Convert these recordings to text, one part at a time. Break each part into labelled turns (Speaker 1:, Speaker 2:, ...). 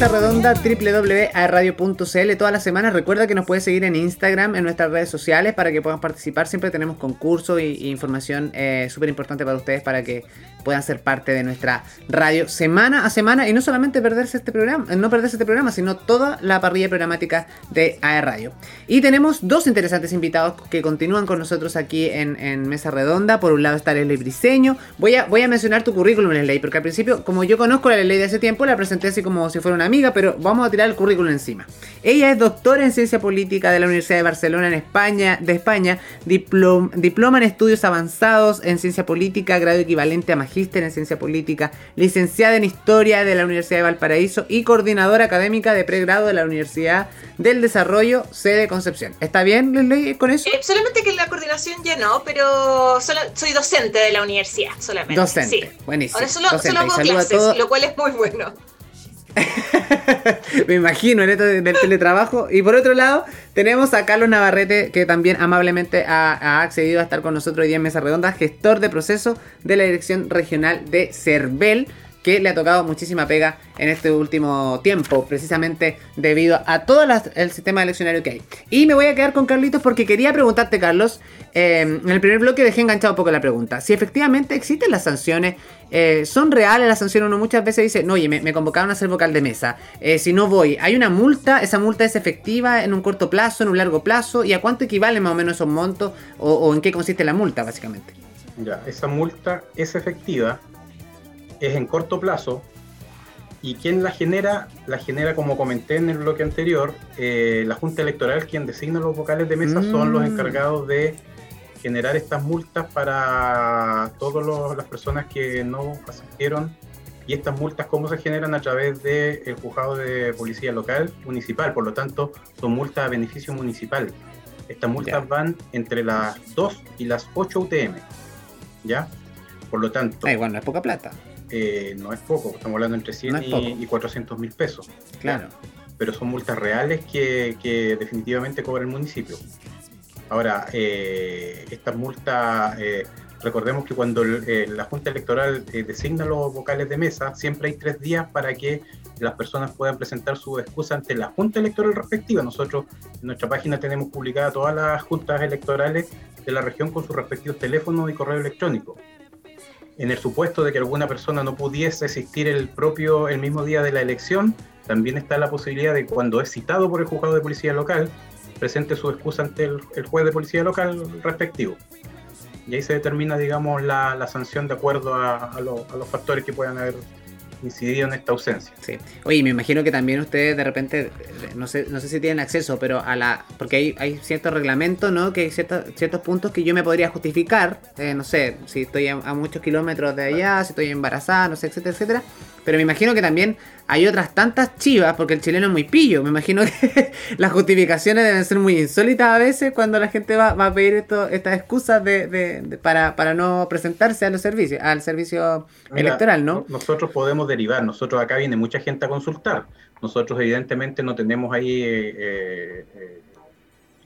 Speaker 1: Mesa Redonda www.radio.cl todas las semanas. Recuerda que nos puedes seguir en Instagram, en nuestras redes sociales para que puedan participar. Siempre tenemos concursos y, información eh, súper importante para ustedes para que puedan ser parte de nuestra radio semana a semana y no solamente perderse este programa, no perderse este programa, sino toda la parrilla programática de AE Radio. Y tenemos dos interesantes invitados que continúan con nosotros aquí en, Mesa Redonda. Por un lado está Ley Briseño. Voy a, voy a mencionar tu currículum, Ley, porque al principio, como yo conozco a Ley de hace tiempo, la presenté así como si fuera una amiga, pero vamos a tirar el currículum encima. Ella es doctora en Ciencia Política de la Universidad de Barcelona en España, de España, diploma en estudios avanzados en Ciencia Política, grado equivalente a magíster en Ciencia Política, licenciada en Historia de la Universidad de Valparaíso y coordinadora académica de pregrado de la Universidad del Desarrollo, sede Concepción. ¿Está bien, Leslie, con eso?
Speaker 2: Eh, solamente que la coordinación ya no, pero soy docente de la universidad, solamente.
Speaker 1: Docente, buenísimo.
Speaker 2: Ahora solo, solo hago clases, lo cual es muy bueno.
Speaker 1: Me imagino en esto del teletrabajo. Y por otro lado, tenemos a Carlos Navarrete, que también amablemente ha, accedido a estar con nosotros hoy día en Mesa Redonda, gestor de proceso de la Dirección Regional de CERVEL, que le ha tocado muchísima pega en este último tiempo, precisamente debido a todo el sistema eleccionario que hay. Y me voy a quedar con Carlitos porque quería preguntarte, Carlos, eh, en el primer bloque dejé enganchado un poco la pregunta, si efectivamente existen las sanciones, eh, son reales las sanciones, uno muchas veces dice, no, oye, me, convocaron a ser vocal de mesa, eh, si no voy, hay una multa, esa multa es efectiva en un corto plazo, en un largo plazo, y a cuánto equivalen más o menos esos montos, o, o en qué consiste la multa, básicamente.
Speaker 3: Ya, esa multa es efectiva, es en corto plazo, ¿Y quién la genera? La genera, como comenté en el bloque anterior, eh, la Junta Electoral, quien designa los vocales de mesa, son los mm. encargados de generar estas multas para todas las personas que no asistieron. Y estas multas, ¿cómo se generan? A través del juzgado de policía local, municipal. Por lo tanto, son multas a beneficio municipal. Estas multas van entre las 2 y las 8 UTM. ¿Ya? Por lo tanto.
Speaker 1: Ah, igual no es poca plata.
Speaker 3: Eh, no es poco, estamos hablando entre 100 y, 400 mil pesos.
Speaker 1: Claro.
Speaker 3: Pero son multas reales que, definitivamente cobra el municipio. Ahora, eh, estas multas, eh, recordemos que cuando la Junta Electoral designa los vocales de mesa, siempre hay tres días para que las personas puedan presentar su excusa ante la Junta Electoral respectiva. Nosotros en nuestra página tenemos publicadas todas las juntas electorales de la región con sus respectivos teléfonos y correo electrónico en el supuesto de que alguna persona no pudiese asistir el propio, el mismo día de la elección, también está la posibilidad de cuando es citado por el juzgado de policía local, presente su excusa ante el, juez de policía local respectivo. Y ahí se determina, digamos, la, sanción de acuerdo a, los factores que puedan haber incidido en esta ausencia.
Speaker 1: Sí. Oye, me imagino que también ustedes de repente, no sé, no sé si tienen acceso, pero a la. Porque hay, hay ciertos reglamentos, ¿no? Que hay ciertos, ciertos puntos que yo me podría justificar. Eh, no sé, si estoy a, a, muchos kilómetros de allá, si estoy embarazada, no sé, etcétera, etcétera. Pero me imagino que también hay otras tantas chivas, porque el chileno es muy pillo. Me imagino que las justificaciones deben ser muy insólitas a veces cuando la gente va, a pedir esto, estas excusas de, para, para, no presentarse a los servicios, al servicio electoral, ¿no?
Speaker 3: Nosotros podemos derivar, nosotros acá viene mucha gente a consultar. Nosotros evidentemente no tenemos ahí eh, eh,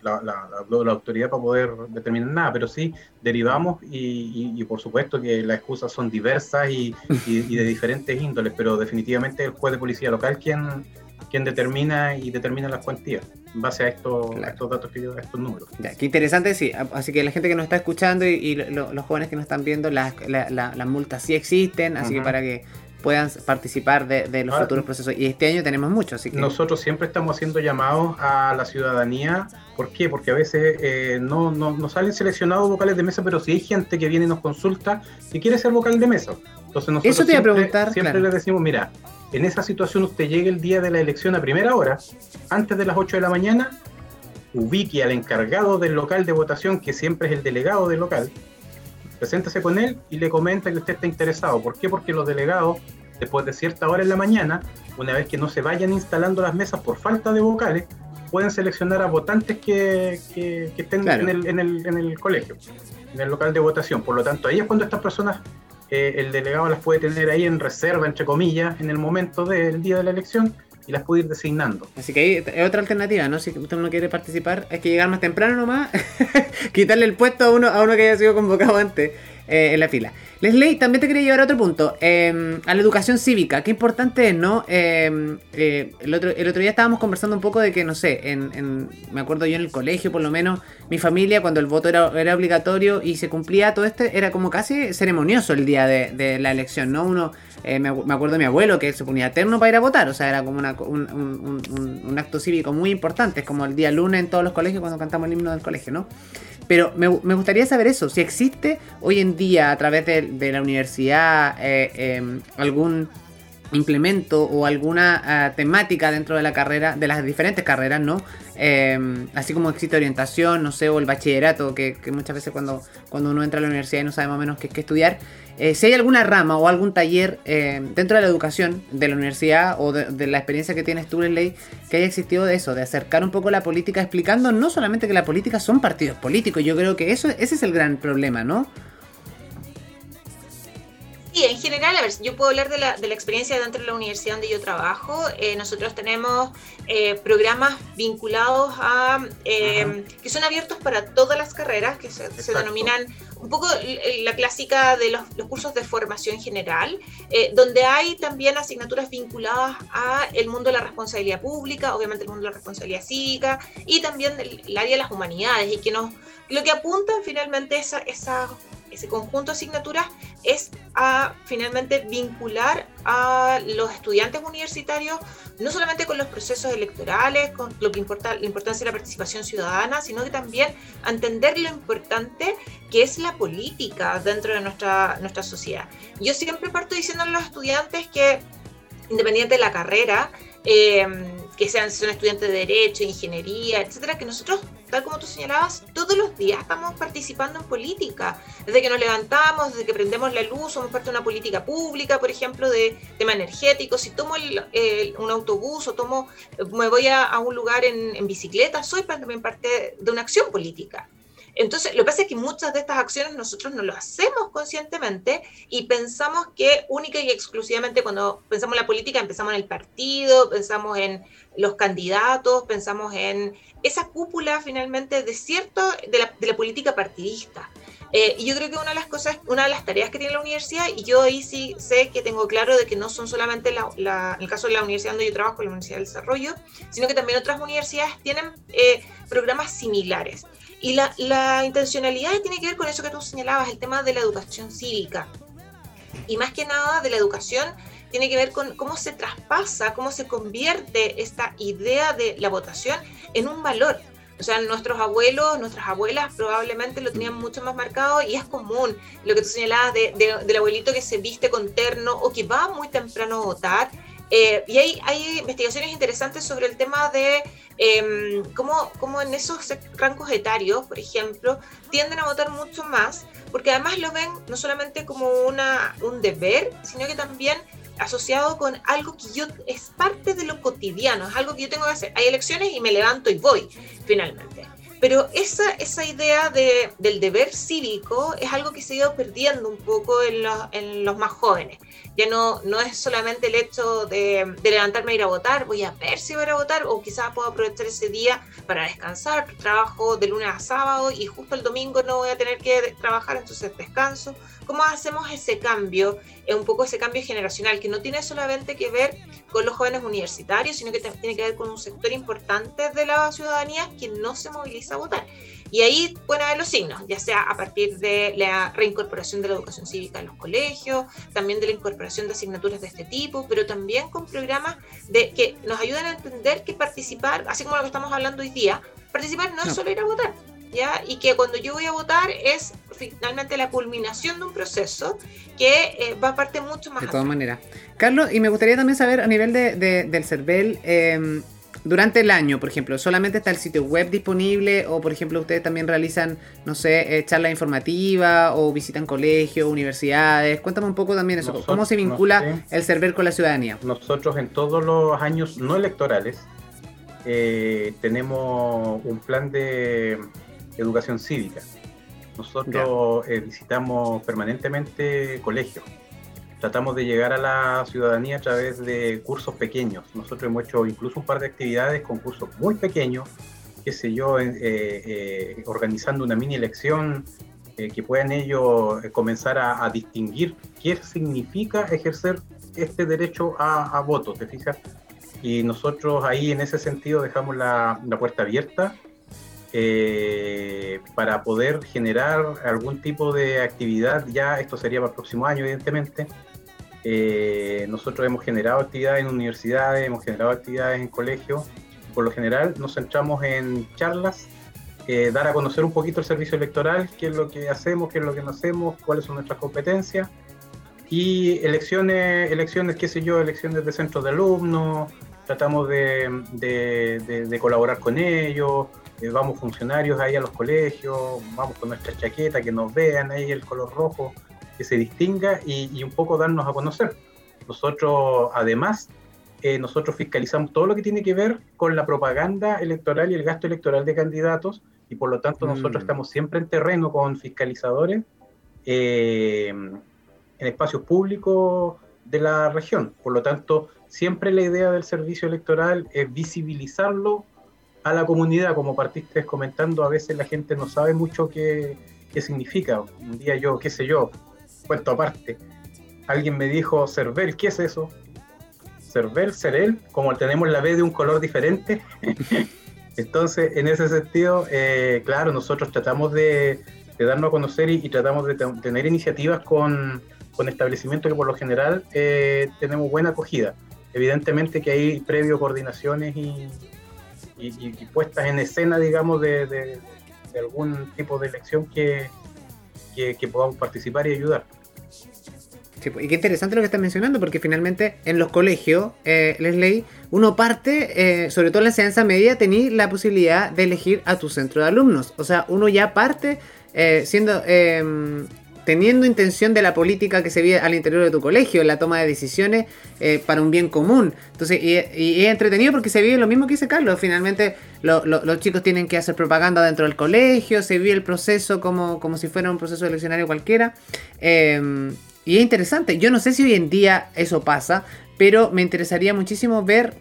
Speaker 3: la, la, autoridad para poder determinar nada, pero sí derivamos y, por supuesto que las excusas son diversas y, de diferentes índoles, pero definitivamente el juez de policía local quien, quien determina y determina las cuantías en base a estos, estos datos que yo, a estos números.
Speaker 1: qué interesante, sí. Así que la gente que nos está escuchando y, los jóvenes que nos están viendo, las, las multas sí existen, así que para que puedan participar de, los futuros procesos. Y este año tenemos muchos, así que...
Speaker 3: Nosotros siempre estamos haciendo llamados a la ciudadanía. ¿Por qué? Porque a veces eh, no, no, salen seleccionados vocales de mesa, pero si hay gente que viene y nos consulta y quiere ser vocal de mesa. Entonces nosotros
Speaker 1: Eso te
Speaker 3: siempre,
Speaker 1: a preguntar,
Speaker 3: siempre les decimos, mira, en esa situación usted llegue el día de la elección a primera hora, antes de las 8 de la mañana, ubique al encargado del local de votación, que siempre es el delegado del local, preséntase con él y le comenta que usted está interesado. ¿Por qué? Porque los delegados, después de cierta hora en la mañana, una vez que no se vayan instalando las mesas por falta de vocales, pueden seleccionar a votantes que, estén en, el, en, el, en, el, colegio, en el local de votación. Por lo tanto, ahí es cuando estas personas, eh, el delegado las puede tener ahí en reserva, entre comillas, en el momento del día de la elección y las puede ir designando.
Speaker 1: Así que ahí es otra alternativa, ¿no? Si usted no quiere participar, hay que llegar más temprano nomás, quitarle el puesto a uno, a uno que haya sido convocado antes. En la fila. Leslie, también te quería llevar a otro punto, em, a la educación cívica. Qué importante es, ¿no? Em, el, otro, el otro día estábamos conversando un poco de que, no sé, en, me acuerdo yo en el colegio, por lo menos, mi familia, cuando el voto era, era obligatorio y se cumplía todo este, era como casi ceremonioso el día de, de la elección, ¿no? Uno eh, me, acuerdo de mi abuelo que se ponía eterno para ir a votar, o sea, era como un, acto cívico muy importante, es como el día lunes en todos los colegios cuando cantamos el himno del colegio, ¿no? Pero me, gustaría saber eso, si existe hoy en día a través de, la universidad eh, em, algún implemento o alguna ah, temática dentro de la carrera, de las diferentes carreras, ¿no? Em, así como existe orientación, no sé, o el bachillerato, que, muchas veces cuando, cuando uno entra a la universidad y no sabe más o menos qué, qué estudiar, eh, si hay alguna rama o algún taller eh, dentro de la educación de la universidad o de, la experiencia que tienes tú en ley que haya existido de eso, de acercar un poco la política explicando no solamente que la política son partidos políticos, yo creo que eso ese es el gran problema, ¿no?
Speaker 2: Sí, en general, a ver, yo puedo hablar de la, de la experiencia dentro de la universidad donde yo trabajo. Eh, nosotros tenemos eh, programas vinculados a, eh, que son abiertos para todas las carreras, que se, denominan un poco la clásica de los, los cursos de formación general, donde hay también asignaturas vinculadas a el mundo de la responsabilidad pública, obviamente el mundo de la responsabilidad cívica y también el, área de las humanidades, y que nos, lo que apuntan finalmente esa, esa ese conjunto de asignaturas es a finalmente vincular a los estudiantes universitarios no solamente con los procesos electorales, con lo que importa la importancia de la participación ciudadana, sino que también entender lo importante que es la política dentro de nuestra, nuestra sociedad. Yo siempre parto diciendo a los estudiantes que independiente de la carrera, eh, que sean, son estudiantes de Derecho, Ingeniería, etcétera, que nosotros, tal como tú señalabas, todos los días estamos participando en política. Desde que nos levantamos, desde que prendemos la luz, somos parte de una política pública, por ejemplo, de tema energético. Si tomo un autobús o tomo, me voy a, un lugar en, en, bicicleta, soy también parte de una acción política. Entonces, lo que pasa es que muchas de estas acciones nosotros no lo hacemos conscientemente y pensamos que única y exclusivamente cuando pensamos en la política empezamos en el partido, pensamos en los candidatos, pensamos en esa cúpula finalmente de cierto de la, política partidista. Eh, y yo creo que una de las cosas, una de las tareas que tiene la universidad, y yo ahí sí sé que tengo claro de que no son solamente la, el caso de la universidad donde yo trabajo, la Universidad del Desarrollo, sino que también otras universidades tienen eh, programas similares. Y la, la intencionalidad tiene que ver con eso que tú señalabas, el tema de la educación cívica. Y más que nada de la educación tiene que ver con cómo se traspasa, cómo se convierte esta idea de la votación en un valor. O sea, nuestros abuelos, nuestras abuelas probablemente lo tenían mucho más marcado y es común lo que tú señalabas de, del abuelito que se viste con terno o que va muy temprano a votar. Eh, y hay, hay investigaciones interesantes sobre el tema de eh, cómo, en esos rangos etarios, por ejemplo, tienden a votar mucho más, porque además lo ven no solamente como una, un deber, sino que también asociado con algo que yo es parte de lo cotidiano, es algo que yo tengo que hacer. Hay elecciones y me levanto y voy, finalmente. Pero esa, esa idea de, del deber cívico es algo que se ha ido perdiendo un poco en los, en los más jóvenes. Ya no, no es solamente el hecho de, levantarme a ir a votar, voy a ver si voy a votar o quizás puedo aprovechar ese día para descansar, trabajo de lunes a sábado y justo el domingo no voy a tener que trabajar, entonces descanso. ¿Cómo hacemos ese cambio, eh, un poco ese cambio generacional, que no tiene solamente que ver con los jóvenes universitarios, sino que tiene que ver con un sector importante de la ciudadanía que no se moviliza a votar? Y ahí pueden haber los signos, ya sea a partir de la reincorporación de la educación cívica en los colegios, también de la incorporación de asignaturas de este tipo, pero también con programas de, que nos ayudan a entender que participar, así como lo que estamos hablando hoy día, participar no, es solo ir a votar, ¿ya? Y que cuando yo voy a votar es finalmente la culminación de un proceso que eh, va a parte mucho más.
Speaker 1: De todas maneras. Carlos, y me gustaría también saber a nivel de, del CERVEL, eh, durante el año, por ejemplo, solamente está el sitio web disponible o, por ejemplo, ustedes también realizan, no sé, eh, charlas informativas o visitan colegios, universidades. Cuéntame un poco también eso. ¿Cómo se vincula el server con la ciudadanía?
Speaker 3: Nosotros en todos los años no electorales eh, tenemos un plan de educación cívica. Nosotros eh, visitamos permanentemente colegios tratamos de llegar a la ciudadanía a través de cursos pequeños. Nosotros hemos hecho incluso un par de actividades con cursos muy pequeños, qué sé yo, eh, eh, organizando una mini elección eh, que puedan ellos comenzar a, distinguir qué significa ejercer este derecho a, voto, ¿te fijas? Y nosotros ahí en ese sentido dejamos la, puerta abierta para poder generar algún tipo de actividad, ya esto sería para el próximo año evidentemente, eh, nosotros hemos generado actividades en universidades, hemos generado actividades en colegios. Por lo general nos centramos en charlas, eh, dar a conocer un poquito el servicio electoral, qué es lo que hacemos, qué es lo que no hacemos, cuáles son nuestras competencias. Y elecciones, elecciones, qué sé yo, elecciones de centros de alumnos, tratamos de, colaborar con ellos, eh, vamos funcionarios ahí a los colegios, vamos con nuestra chaqueta, que nos vean ahí el color rojo, que se distinga y, un poco darnos a conocer. Nosotros, además, eh, nosotros fiscalizamos todo lo que tiene que ver con la propaganda electoral y el gasto electoral de candidatos y por lo tanto nosotros mm. estamos siempre en terreno con fiscalizadores eh, en espacios públicos de la región. Por lo tanto, siempre la idea del servicio electoral es visibilizarlo a la comunidad, como partiste comentando, a veces la gente no sabe mucho qué, qué significa. Un día yo, qué sé yo, cuento aparte. Alguien me dijo, Cervel, ¿qué es eso? Cervel, Cerel, como tenemos la B de un color diferente. Entonces, en ese sentido, eh, claro, nosotros tratamos de, darnos a conocer y, tratamos de tener iniciativas con, establecimientos que por lo general eh, tenemos buena acogida. Evidentemente que hay previo coordinaciones y, puestas en escena, digamos, de, algún tipo de elección que, que podamos participar y ayudar.
Speaker 1: Pues, y qué interesante lo que estás mencionando, porque finalmente en los colegios, eh, Leslie, uno parte, eh, sobre todo en la enseñanza media, tenéis la posibilidad de elegir a tu centro de alumnos. O sea, uno ya parte eh, siendo em, teniendo intención de la política que se vive al interior de tu colegio, la toma de decisiones eh, para un bien común. Entonces, y, es entretenido porque se vive lo mismo que dice Carlos. Finalmente, los chicos tienen que hacer propaganda dentro del colegio, se vive el proceso como, como si fuera un proceso eleccionario cualquiera. Em, y es interesante. Yo no sé si hoy en día eso pasa, pero me interesaría muchísimo ver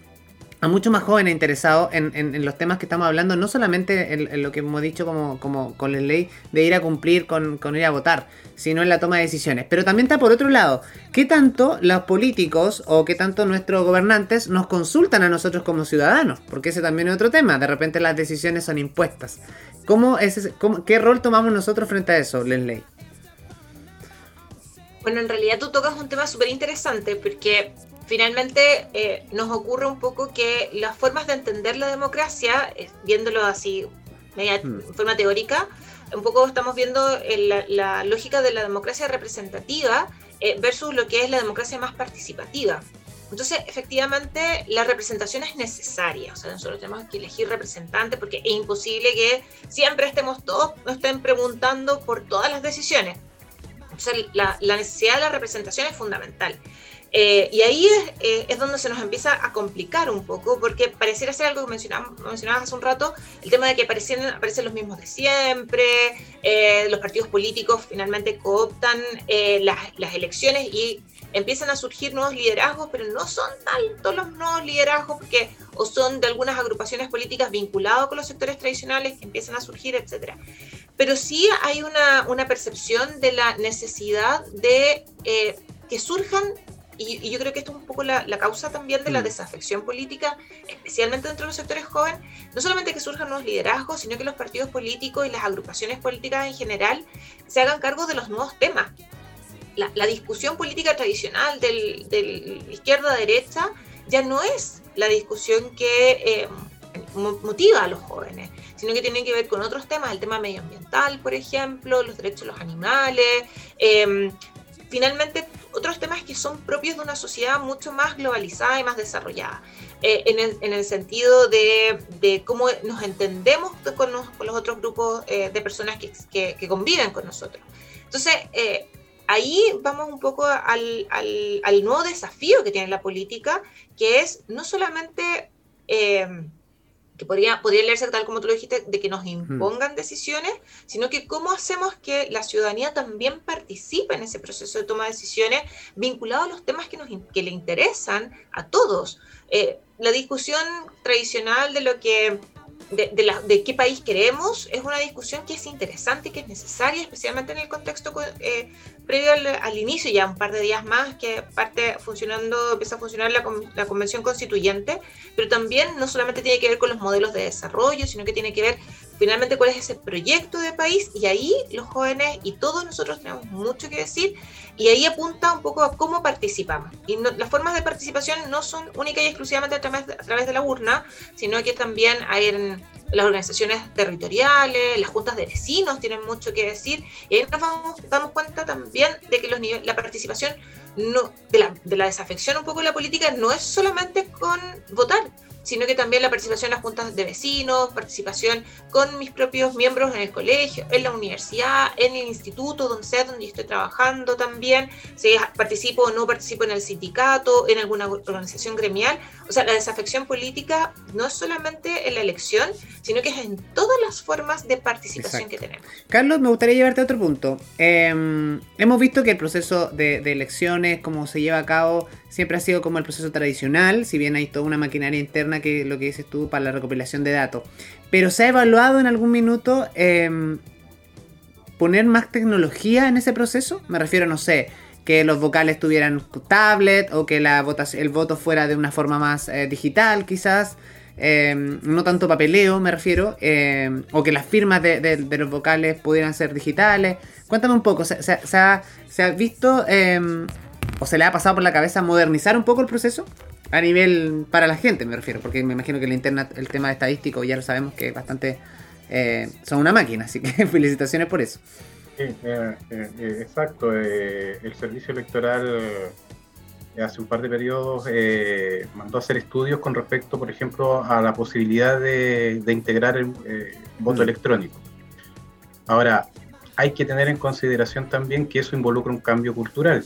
Speaker 1: a muchos más jóvenes interesados en, los temas que estamos hablando, no solamente en, lo que hemos dicho como, como, con la ley de ir a cumplir con, ir a votar, sino en la toma de decisiones. Pero también está por otro lado, ¿qué tanto los políticos o qué tanto nuestros gobernantes nos consultan a nosotros como ciudadanos? Porque ese también es otro tema, de repente las decisiones son impuestas. ¿Cómo es ¿Qué rol tomamos nosotros frente a eso, Lenley?
Speaker 2: Bueno, en realidad tú tocas un tema súper interesante porque finalmente eh, nos ocurre un poco que las formas de entender la democracia, eh, viéndolo así media, hmm. forma teórica, un poco estamos viendo la, lógica de la democracia representativa eh, versus lo que es la democracia más participativa. Entonces, efectivamente, la representación es necesaria. O sea, nosotros tenemos que elegir representantes porque es imposible que siempre estemos todos, nos estén preguntando por todas las decisiones. Entonces, la, la necesidad de la representación es fundamental. Eh, y ahí eh, es, donde se nos empieza a complicar un poco, porque pareciera ser algo que mencionabas, hace un rato, el tema de que aparecen, aparecen los mismos de siempre, eh, los partidos políticos finalmente cooptan las, las, elecciones y empiezan a surgir nuevos liderazgos, pero no son tanto los nuevos liderazgos, porque o son de algunas agrupaciones políticas vinculados con los sectores tradicionales que empiezan a surgir, etc. Pero sí hay una, una percepción de la necesidad de que surjan y, yo creo que esto es un poco la, causa también de la mm. desafección política, especialmente dentro de los sectores jóvenes, no solamente que surjan nuevos liderazgos, sino que los partidos políticos y las agrupaciones políticas en general se hagan cargo de los nuevos temas. La, discusión política tradicional del, del izquierda-derecha ya no es la discusión que eh, motiva a los jóvenes, sino que tiene que ver con otros temas, el tema medioambiental, por ejemplo, los derechos de los animales, eh, finalmente otros temas que son propios de una sociedad mucho más globalizada y más desarrollada, eh, en, el, sentido de, cómo nos entendemos con los, otros grupos eh, de personas que, conviven con nosotros. Entonces, eh, ahí vamos un poco al, nuevo desafío que tiene la política, que es no solamente que podría, podría leerse tal como tú lo dijiste, de que nos impongan decisiones, sino que cómo hacemos que la ciudadanía también participe en ese proceso de toma de decisiones vinculado a los temas que, nos, que le interesan a todos. Eh, la discusión tradicional de lo que de, qué país queremos es una discusión que es interesante que es necesaria, especialmente en el contexto eh, previo al, inicio, ya un par de días más, que parte funcionando, empieza a funcionar la, la, Convención Constituyente, pero también no solamente tiene que ver con los modelos de desarrollo, sino que tiene que ver finalmente cuál es ese proyecto de país y ahí los jóvenes y todos nosotros tenemos mucho que decir y ahí apunta un poco a cómo participamos. Y las formas de participación no son única y exclusivamente a través, de, a través de la urna, sino que también hay en las organizaciones territoriales, las juntas de vecinos tienen mucho que decir y ahí nos damos cuenta también de que los la participación no, de, la, de la desafección un poco de la política no es solamente con votar, sino que también la participación en las juntas de vecinos, participación con mis propios miembros en el colegio, en la universidad, en el instituto, donde sea donde estoy trabajando también, si participo o no participo en el sindicato, en alguna organización gremial. O sea, la desafección política no es solamente en la elección, sino que es en todas las formas de participación que tenemos.
Speaker 1: Carlos, me gustaría llevarte a otro punto. Em, hemos visto que el proceso de, de elecciones, como se lleva a cabo, siempre ha sido como el proceso tradicional, si bien hay toda una maquinaria interna que lo que dices tú para la recopilación de datos. Pero se ha evaluado en algún minuto em, poner más tecnología en ese proceso. Me refiero, no sé, que los vocales tuvieran tablet o que el voto fuera de una forma más eh, digital quizás. Em, no tanto papeleo, me refiero, em, o que las firmas de, los vocales pudieran ser digitales. Cuéntame un poco, ¿se, ha, visto o se le ha pasado por la cabeza modernizar un poco el proceso? A nivel para la gente, me refiero, porque me imagino que el, internet, el tema estadístico ya lo sabemos que bastante eh, son una máquina, así que felicitaciones por eso.
Speaker 3: Sí, eh, eh, exacto. el servicio electoral hace un par de periodos mandó a hacer estudios con respecto, por ejemplo, a la posibilidad de, integrar el voto mm. electrónico. Ahora, hay que tener en consideración también que eso involucra un cambio cultural.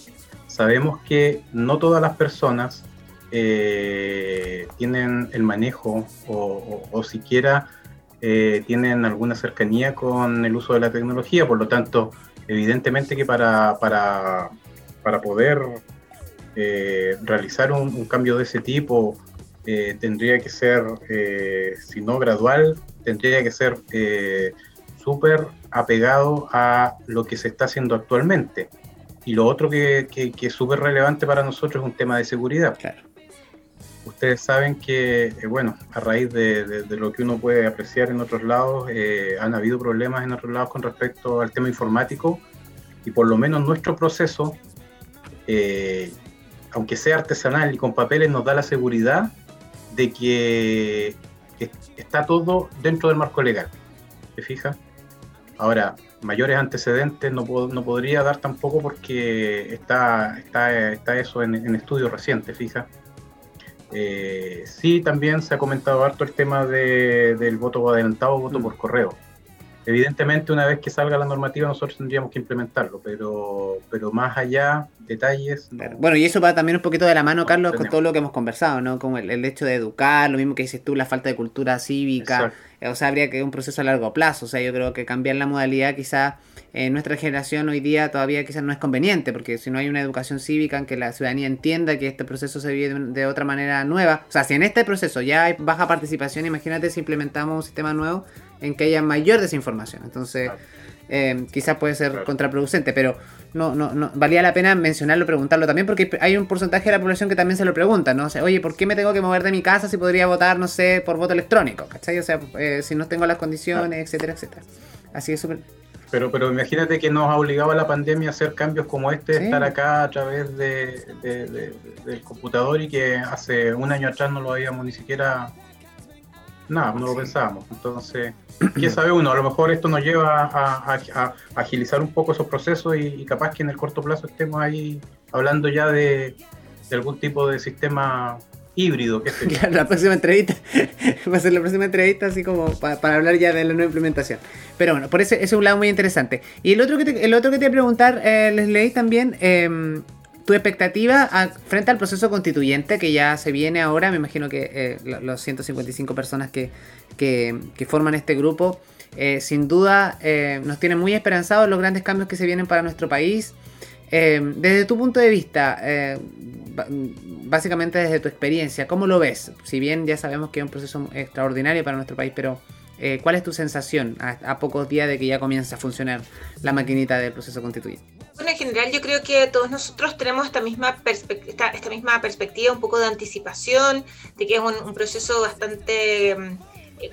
Speaker 3: Sabemos que no todas las personas eh, tienen el manejo o, siquiera eh, tienen alguna cercanía con el uso de la tecnología, por lo tanto, evidentemente que para, para, poder eh, realizar un, cambio de ese tipo tendría que ser, si no gradual, tendría que ser súper apegado a lo que se está haciendo actualmente. Y lo otro que, es súper relevante para nosotros es un tema de seguridad. Ustedes saben que, eh, bueno, a raíz de, lo que uno puede apreciar en otros lados, eh, han habido problemas en otros lados con respecto al tema informático y por lo menos nuestro proceso, eh, aunque sea artesanal y con papeles, nos da la seguridad de que está todo dentro del marco legal. ¿Se fija? Ahora, mayores antecedentes no, no podría dar tampoco porque está, está, está eso en, en estudio reciente, fija. Eh, sí, también se ha comentado harto el tema del voto adelantado, voto mm. por correo. Evidentemente, una vez que salga la normativa, nosotros tendríamos que implementarlo, pero, pero más allá, detalles.
Speaker 1: Bueno, y eso va también un poquito de la mano, Carlos, con todo lo que hemos conversado, ¿no? Como el, hecho de educar, lo mismo que dices tú, la falta de cultura cívica. O sea, habría que un proceso a largo plazo. O sea, yo creo que cambiar la modalidad, quizás en nuestra generación hoy día todavía quizás no es conveniente, porque si no hay una educación cívica en que la ciudadanía entienda que este proceso se vive de, otra manera nueva. O sea, si en este proceso ya hay baja participación, imagínate si implementamos un sistema nuevo en que haya mayor desinformación. Entonces, eh, quizás puede ser contraproducente, pero no, no, no, valía la pena mencionarlo, preguntarlo también, porque hay un porcentaje de la población que también se lo pregunta, ¿no? O sea, oye, ¿por qué me tengo que mover de mi casa si podría votar, no sé, por voto electrónico? ¿Cachai? O sea, eh, si no tengo las condiciones, etcétera, etcétera. Así es súper...
Speaker 3: Pero, pero imagínate que nos ha obligado a la pandemia a hacer cambios como este, estar acá a través de, del computador y que hace un año atrás no lo habíamos ni siquiera nada, no lo pensábamos. Entonces, ¿qué sabe uno? A lo mejor esto nos lleva a, agilizar un poco esos procesos y, capaz que en el corto plazo estemos ahí hablando ya de, algún tipo de sistema híbrido. Que
Speaker 1: claro, la próxima entrevista va a ser la próxima entrevista así como para, hablar ya de la nueva implementación. Pero bueno, por ese, ese es un lado muy interesante. Y el otro que te, el otro que te voy a preguntar, eh, les leí también... Eh, tu expectativa frente al proceso constituyente que ya se viene ahora, me imagino que eh, los 155 personas que, forman este grupo, eh, sin duda eh, nos tienen muy esperanzados los grandes cambios que se vienen para nuestro país. Eh, desde tu punto de vista, básicamente desde tu experiencia, ¿cómo lo ves? Si bien ya sabemos que es un proceso extraordinario para nuestro país, pero ¿cuál es tu sensación a, pocos días de que ya comienza a funcionar la maquinita del proceso constituyente?
Speaker 2: Bueno, en general yo creo que todos nosotros tenemos esta misma, esta, esta, misma perspectiva, un poco de anticipación, de que es un proceso bastante mm,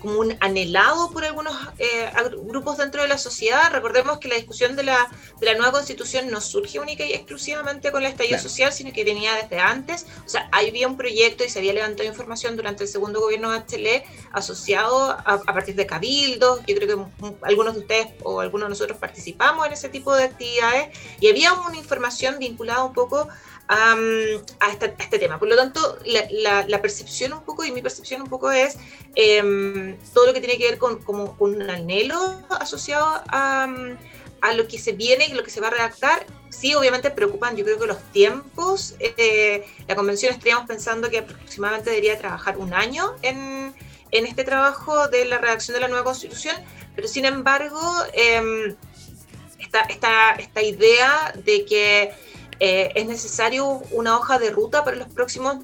Speaker 2: como un anhelado por algunos eh, grupos dentro de la sociedad. Recordemos que la discusión de la, de la nueva constitución no surge única y exclusivamente con la estallido social, sino que venía desde antes. O sea, había un proyecto y se había levantado información durante el segundo gobierno de Chile asociado a, partir de cabildos. Yo creo que algunos de ustedes o algunos de nosotros participamos en ese tipo de actividades y había una información vinculada un poco a, este, tema. Por lo tanto, la, percepción un poco y mi percepción un poco es em, todo lo que tiene que ver con, como, un anhelo asociado a, lo que se viene y lo que se va a redactar. Sí, obviamente preocupan, yo creo que los tiempos. Eh, la convención estaríamos pensando que aproximadamente debería trabajar un año en, en este trabajo de la redacción de la nueva constitución, pero sin embargo, eh, esta, esta idea de que eh, es necesario una hoja de ruta para los próximos,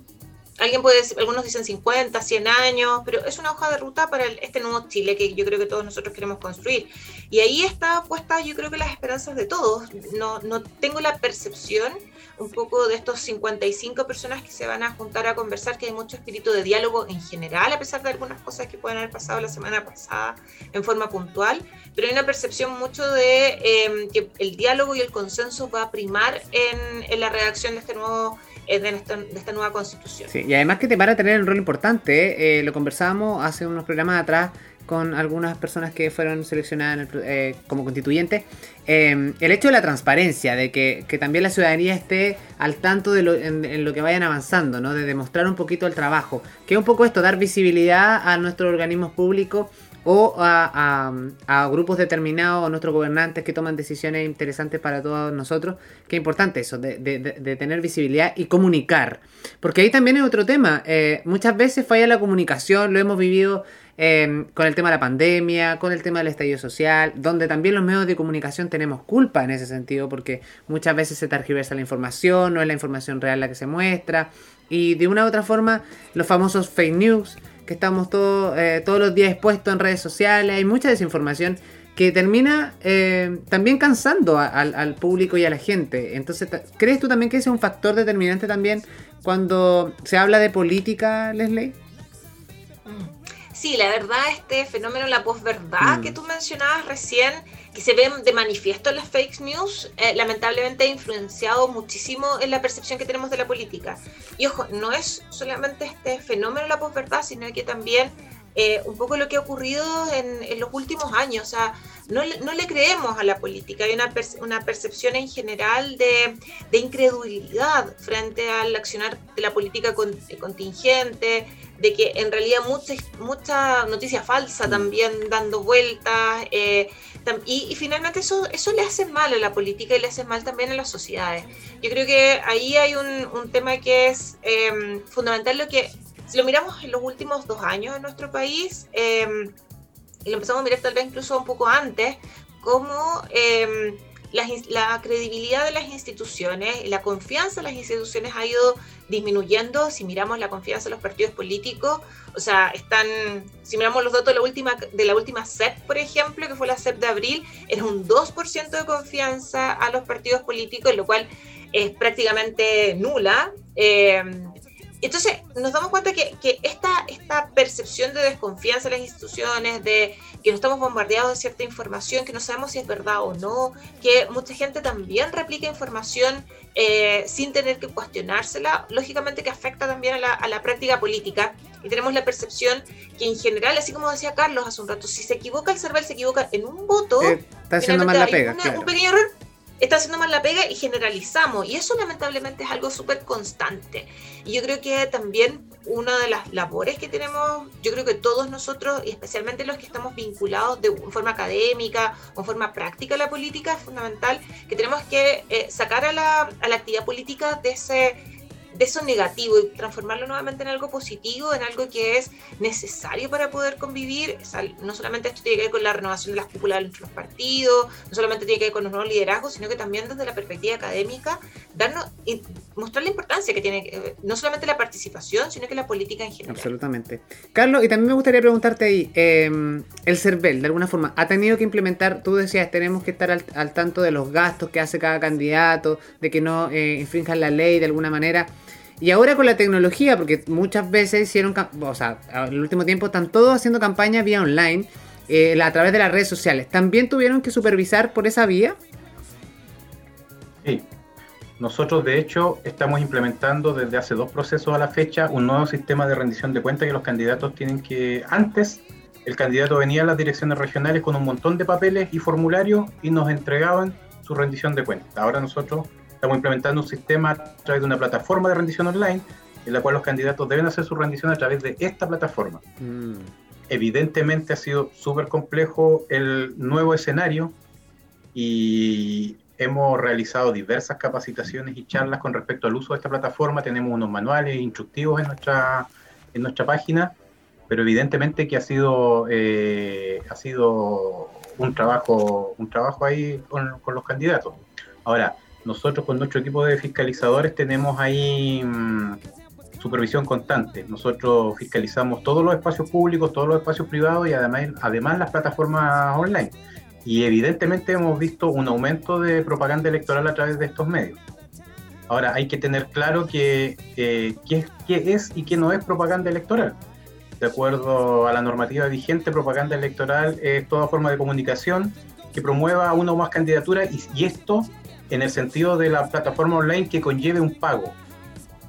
Speaker 2: alguien puede decir, algunos dicen 50, 100 años, pero es una hoja de ruta para este nuevo Chile que yo creo que todos nosotros queremos construir. Y ahí está puesta yo creo que las esperanzas de todos. No, no tengo la percepción un poco de estos 55 personas que se van a juntar a conversar, que hay mucho espíritu de diálogo en general, a pesar de algunas cosas que pueden haber pasado la semana pasada en forma puntual, pero hay una percepción mucho de em, que el diálogo y el consenso va a primar en, la redacción de este nuevo eh, de esta, de esta, nueva constitución.
Speaker 1: Sí, y además que te van a tener un rol importante, eh, lo conversábamos hace unos programas atrás con algunas personas que fueron seleccionadas eh, como constituyentes, eh, el hecho de la transparencia, de que, también la ciudadanía esté al tanto de lo, en, lo que vayan avanzando, ¿no? de demostrar un poquito el trabajo, que es un poco esto, dar visibilidad a nuestros organismos públicos o a, grupos determinados, a nuestros gobernantes que toman decisiones interesantes para todos nosotros. Qué importante eso, de, tener visibilidad y comunicar. Porque ahí también es otro tema. Eh, muchas veces falla la comunicación, lo hemos vivido Em, con el tema de la pandemia, con el tema del estallido social, donde también los medios de comunicación tenemos culpa en ese sentido, porque muchas veces se tergiversa la información, no es la información real la que se muestra, y de una u otra forma, los famosos fake news, estamos todo, eh, todos los días expuestos en redes sociales, hay mucha desinformación que termina eh, también cansando al público y a la gente. Entonces, ¿crees tú también que ese es un factor determinante también cuando se habla de política, Leslie?
Speaker 2: Sí, la verdad, este fenómeno, la posverdad mm. que tú mencionabas recién, que se ve de manifiesto en las fake news, eh, lamentablemente ha influenciado muchísimo en la percepción que tenemos de la política. Y ojo, no es solamente este fenómeno, la posverdad, sino que también eh, un poco lo que ha ocurrido en, los últimos años. O sea, no, no, le creemos a la política. Hay una, una percepción en general de, de, incredulidad frente al accionar de la política contingente, de que en realidad mucha, mucha noticia falsa mm. también dando vueltas. Eh, y, finalmente eso, eso le hace mal a la política y le hace mal también a las sociedades. Yo creo que ahí hay un, un tema que es em, fundamental, lo que si lo miramos en los últimos dos años en nuestro país, em, y lo empezamos a mirar tal vez incluso un poco antes, cómo em, la, credibilidad de las instituciones la confianza en las instituciones ha ido disminuyendo. Si miramos la confianza en los partidos políticos, o sea, están, si miramos los datos de la última, de la última CEP, por ejemplo, que fue la CEP de abril, era un 2% de confianza a los partidos políticos, lo cual es prácticamente nula. Eh, entonces nos damos cuenta que, que, esta, esta percepción de desconfianza en las instituciones, de que no estamos bombardeados de cierta información, que no sabemos si es verdad o no, que mucha gente también replica información eh, sin tener que cuestionársela, lógicamente que afecta también a la, a la, práctica política. Y tenemos la percepción que en general, así como decía Carlos hace un rato, si se equivoca el CERVEL, se equivoca en un voto,
Speaker 1: eh, está haciendo mal la pega.
Speaker 2: Un pequeño error está haciendo mal la pega y generalizamos. Y eso lamentablemente es algo súper constante. Y yo creo que también una de las labores que tenemos, yo creo que todos nosotros, y especialmente los que estamos vinculados de forma académica o forma práctica a la política, es fundamental que tenemos que eh, sacar a la, a la actividad política de ese de eso negativo y transformarlo nuevamente en algo positivo, en algo que es necesario para poder convivir. no solamente esto tiene que ver con la renovación de las cúpulas entre los partidos, no solamente tiene que ver con los nuevos liderazgos, sino que también desde la perspectiva académica, darnos, mostrar la importancia que tiene no solamente la participación, sino que la política en general.
Speaker 1: Absolutamente. Carlos, y también me gustaría preguntarte ahí, em, el CERVEL, de alguna forma, ha tenido que implementar, tú decías, tenemos que estar al, tanto de los gastos que hace cada candidato, de que no eh, infrinjan la ley de alguna manera. Y ahora con la tecnología, porque muchas veces hicieron, o sea, en el último tiempo están todos haciendo campañas vía online, eh, a través de las redes sociales. ¿También tuvieron que supervisar por esa vía?
Speaker 3: Sí. Nosotros, de hecho, estamos implementando desde hace dos procesos a la fecha un nuevo sistema de rendición de cuentas que los candidatos tienen que, antes, el candidato venía a las direcciones regionales con un montón de papeles y formularios y nos entregaban su rendición de cuentas. Ahora nosotros Estamos implementando un sistema a través de una plataforma de rendición online en la cual los candidatos deben hacer su rendición a través de esta plataforma. Mm. Evidentemente ha sido súper complejo el nuevo escenario y hemos realizado diversas capacitaciones y charlas con respecto al uso de esta plataforma. Tenemos unos manuales instructivos en nuestra, en nuestra página, pero evidentemente que ha sido, eh, ha sido un, trabajo, un trabajo ahí con, con los candidatos. Ahora, nosotros con nuestro equipo de fiscalizadores tenemos ahí mm, supervisión constante. Nosotros fiscalizamos todos los espacios públicos, todos los espacios privados y además, las plataformas online. Y evidentemente hemos visto un aumento de propaganda electoral a través de estos medios. Ahora, hay que tener claro que, qué, es y qué no es propaganda electoral. De acuerdo a la normativa vigente, propaganda electoral es toda forma de comunicación que promueva una o más candidaturas y esto en el sentido de la plataforma online que conlleve un pago.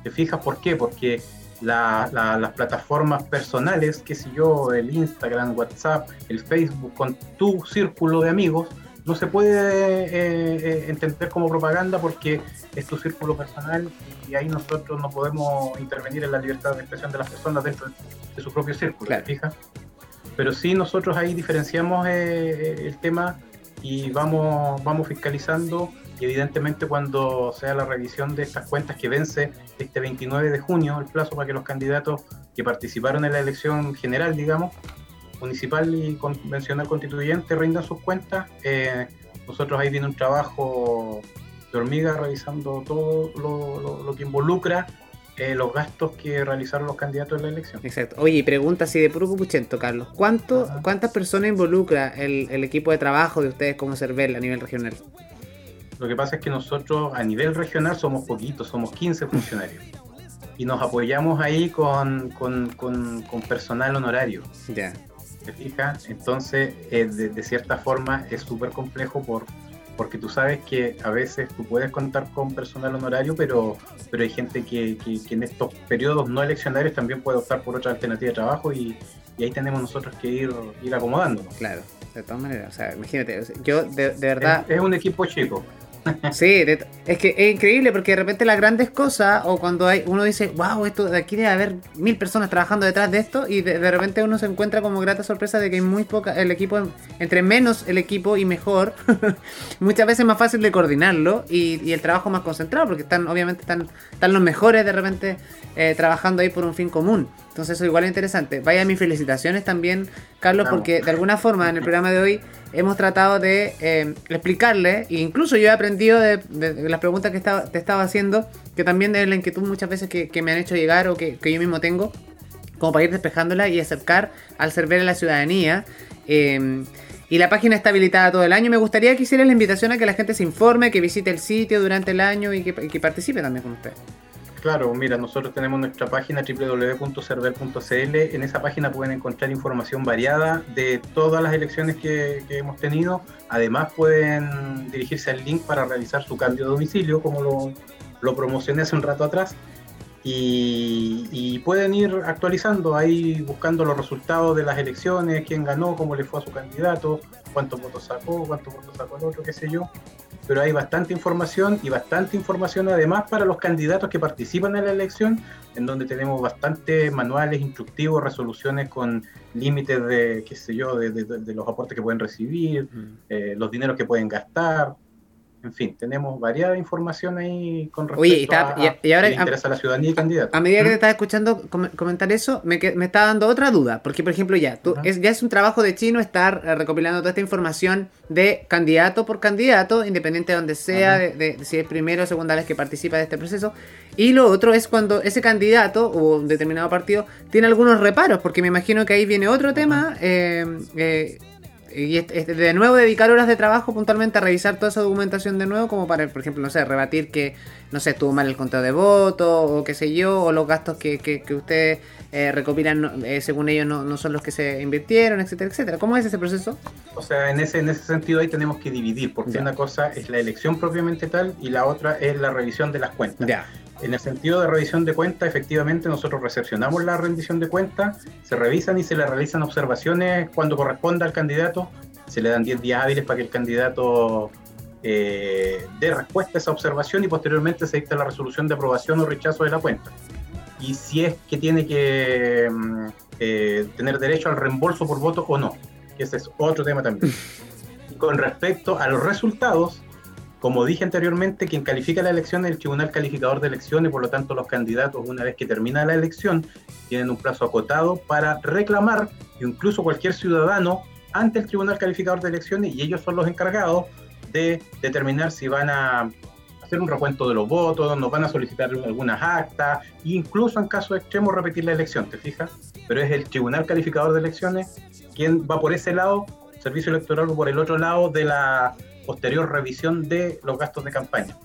Speaker 3: ¿Te fijas por qué? Porque las plataformas personales, qué sé yo, el Instagram, WhatsApp, el Facebook, con tu círculo de amigos, no se puede eh, eh, entender como propaganda porque es tu círculo personal y ahí nosotros no podemos intervenir en la libertad de expresión de las personas dentro de, su propio círculo, ¿te fijas? Pero sí nosotros ahí diferenciamos eh, el tema y vamos, vamos fiscalizando y evidentemente cuando sea la revisión de estas cuentas que vence este 29 de junio, el plazo para que los candidatos que participaron en la elección general, digamos, municipal y convencional constituyente rindan sus cuentas, eh, nosotros ahí viene un trabajo de hormiga revisando todo lo, que involucra eh, los gastos que realizaron los candidatos en la elección.
Speaker 1: Exacto. Oye, pregunta así de puro cupuchento, Carlos. ¿Cuánto, ¿Cuántas personas involucra el, el, equipo de trabajo de ustedes como CERVEL a nivel regional?
Speaker 3: Lo que pasa es que nosotros a nivel regional somos poquitos, somos 15 funcionarios. Y nos apoyamos ahí con, personal honorario.
Speaker 1: Ya.
Speaker 3: ¿Te fijas? Entonces, eh, de, cierta forma, es súper complejo por, porque tú sabes que a veces tú puedes contar con personal honorario, pero, pero hay gente que, en estos periodos no eleccionarios también puede optar por otra alternativa de trabajo y, ahí tenemos nosotros que ir, ir acomodándonos.
Speaker 1: Claro, de todas maneras, o sea, imagínate, yo de, verdad...
Speaker 3: es, un equipo chico.
Speaker 1: Sí, es que es increíble porque de repente las grandes cosas, o cuando hay uno dice, wow, esto de aquí debe haber mil personas trabajando detrás de esto, y de, repente uno se encuentra como grata sorpresa de que hay muy poca, el equipo, entre menos el equipo y mejor, muchas veces es más fácil de coordinarlo y, el trabajo más concentrado, porque están, obviamente, están, están los mejores de repente eh, trabajando ahí por un fin común. Entonces eso igual es interesante. Vaya mis felicitaciones también, Carlos, porque de alguna forma en el programa de hoy hemos tratado de eh, explicarle, e incluso yo he aprendido de, las preguntas que estaba, te estaba haciendo, que también de la inquietud muchas veces que, me han hecho llegar o que, yo mismo tengo, como para ir despejándola y acercar al servir a la ciudadanía. Em, y la página está habilitada todo el año. Me gustaría que hiciera la invitación a que la gente se informe, que visite el sitio durante el año y que, que participe también con usted.
Speaker 3: Claro, mira, nosotros tenemos nuestra página www.cervel.cl. En esa página pueden encontrar información variada de todas las elecciones que, hemos tenido. Además, pueden dirigirse al link para realizar su cambio de domicilio, como lo, lo promocioné hace un rato atrás. Y, pueden ir actualizando ahí, buscando los resultados de las elecciones, quién ganó, cómo le fue a su candidato, cuántos votos sacó, cuántos votos sacó el otro, qué sé yo pero hay bastante información y bastante información además para los candidatos que participan en la elección, en donde tenemos bastantes manuales instructivos, resoluciones con límites de, qué sé yo, de, los aportes que pueden recibir, eh, los dineros que pueden gastar. En fin, tenemos variada información ahí con respecto a,
Speaker 1: y, ahora,
Speaker 3: interesa a la ciudadanía y candidato.
Speaker 1: A medida que te ¿Mm? estás escuchando comentar eso, me, me, está dando otra duda. Porque, por ejemplo, ya, tú, es, ya es un trabajo de chino estar eh, recopilando toda esta información de candidato por candidato, independiente de donde sea, de, si es primero o segunda vez que participa de este proceso. Y lo otro es cuando ese candidato o un determinado partido tiene algunos reparos, porque me imagino que ahí viene otro tema. Eh, eh, y de nuevo dedicar horas de trabajo puntualmente a revisar toda esa documentación de nuevo, como para, por ejemplo, no sé, rebatir que, no sé, estuvo mal el conteo de votos, o qué sé yo, o los gastos que, que, ustedes eh, recopilan, eh, según ellos, no, no, son los que se invirtieron, etcétera, etcétera. ¿Cómo es ese proceso?
Speaker 3: O sea, en ese, en ese sentido ahí tenemos que dividir, porque una cosa es la elección propiamente tal y la otra es la revisión de las cuentas. Ya. En el sentido de revisión de cuentas, efectivamente nosotros recepcionamos la rendición de cuentas, se revisan y se le realizan observaciones cuando corresponda al candidato. Se le dan 10 días hábiles para que el candidato eh, dé respuesta a esa observación y posteriormente se dicta la resolución de aprobación o rechazo de la cuenta. Y si es que tiene que mm, eh, tener derecho al reembolso por voto o no, ese es otro tema también. con respecto a los resultados, como dije anteriormente, quien califica la elección es el Tribunal Calificador de Elecciones, por lo tanto los candidatos, una vez que termina la elección, tienen un plazo acotado para reclamar, incluso cualquier ciudadano, ante el Tribunal Calificador de Elecciones, y ellos son los encargados de determinar si van a hacer un recuento de los votos, nos van a solicitar algunas actas, incluso en caso extremo repetir la elección, ¿te fijas? Pero es el Tribunal Calificador de Elecciones quien va por ese lado, servicio electoral por el otro lado de la posterior revisión de los gastos de campaña.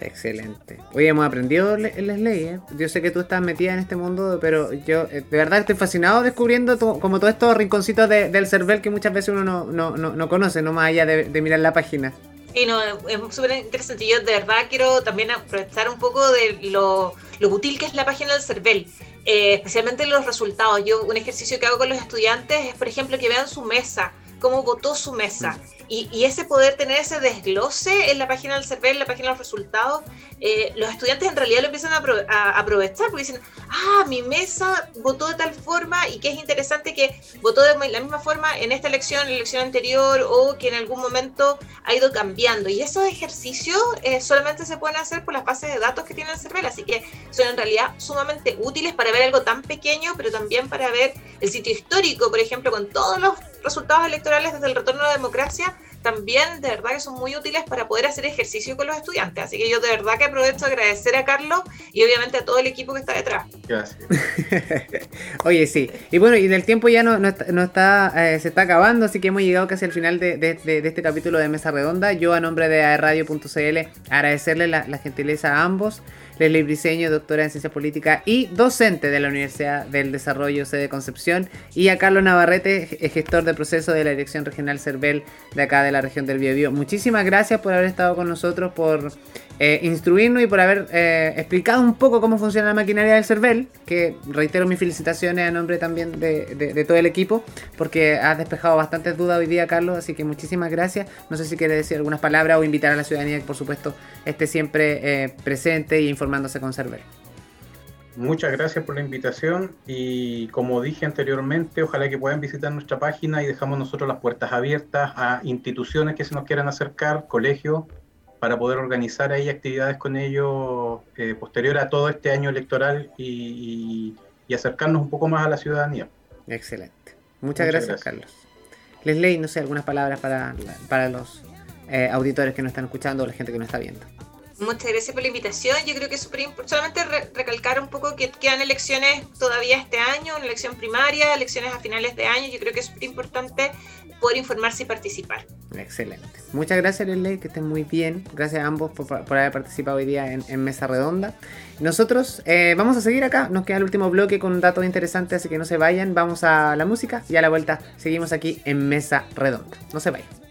Speaker 1: Excelente. Oye, hemos aprendido las leyes. ¿eh? Yo sé que tú estás metida en este mundo, pero yo eh, de verdad estoy fascinado descubriendo como todos estos rinconcitos del CERVEL que muchas veces uno no, no, no, conoce, no más allá de, mirar la página.
Speaker 2: Sí, no, es súper interesante. Yo de verdad quiero también aprovechar un poco de lo, lo útil que es la página del CERVEL. Eh, especialmente los resultados. Yo un ejercicio que hago con los estudiantes es, por ejemplo, que vean su mesa, cómo votó su mesa. Y, ese poder tener ese desglose en la página del CERVEL, en la página de los resultados, eh, los estudiantes en realidad lo empiezan a, aprovechar porque dicen, ah, mi mesa votó de tal forma y que es interesante que votó de la misma forma en esta elección, en la elección anterior o que en algún momento ha ido cambiando. Y esos ejercicios eh, solamente se pueden hacer por las bases de datos que tiene el CERVEL, así que son en realidad sumamente útiles para ver algo tan pequeño, pero también para ver el sitio histórico, por ejemplo, con todos los resultados electorales desde el retorno a la democracia también de verdad que son muy útiles para poder hacer ejercicio con los estudiantes. Así que yo de verdad que aprovecho agradecer a Carlos y obviamente a todo el equipo que está detrás.
Speaker 3: Gracias.
Speaker 1: Oye, sí. Y bueno, y del tiempo ya no, no está, eh, se está acabando, así que hemos llegado casi al final de, este capítulo de Mesa Redonda. Yo a nombre de aerradio.cl agradecerle la gentileza a ambos. Leslie Briseño, doctora en Ciencia Política y docente de la Universidad del Desarrollo sede Concepción, y a Carlos Navarrete, gestor de proceso de la Dirección Regional CERVEL de acá de la región del Biobío. Muchísimas gracias por haber estado con nosotros, por eh, instruirnos y por haber eh, explicado un poco cómo funciona la maquinaria del CERVEL, que reitero mis felicitaciones a nombre también de, todo el equipo, porque has despejado bastantes dudas hoy día, Carlos, así que muchísimas gracias. No sé si quieres decir algunas palabras o invitar a la ciudadanía que por supuesto esté siempre eh, presente y informándose con CERVEL.
Speaker 3: Muchas gracias por la invitación y como dije anteriormente, ojalá que puedan visitar nuestra página y dejamos nosotros las puertas abiertas a instituciones que se nos quieran acercar, colegios, para poder organizar ahí actividades con ellos eh, posterior a todo este año electoral y, acercarnos un poco más a la ciudadanía.
Speaker 1: Excelente. Muchas, gracias, Carlos. Les leí, no sé, algunas palabras para, para los eh, auditores que nos están escuchando o la gente que nos está viendo.
Speaker 2: Muchas gracias por la invitación. Yo creo que es súper importante solamente recalcar un poco que quedan elecciones todavía este año, una elección primaria, elecciones a finales de año. Yo creo que es súper importante poder informarse y participar.
Speaker 1: Excelente. Muchas gracias, Lele, que estén muy bien. Gracias a ambos por, haber participado hoy día en, Mesa Redonda. Nosotros eh, vamos a seguir acá. Nos queda el último bloque con un dato interesante, así que no se vayan. Vamos a la música y a la vuelta seguimos aquí en Mesa Redonda. No se vayan.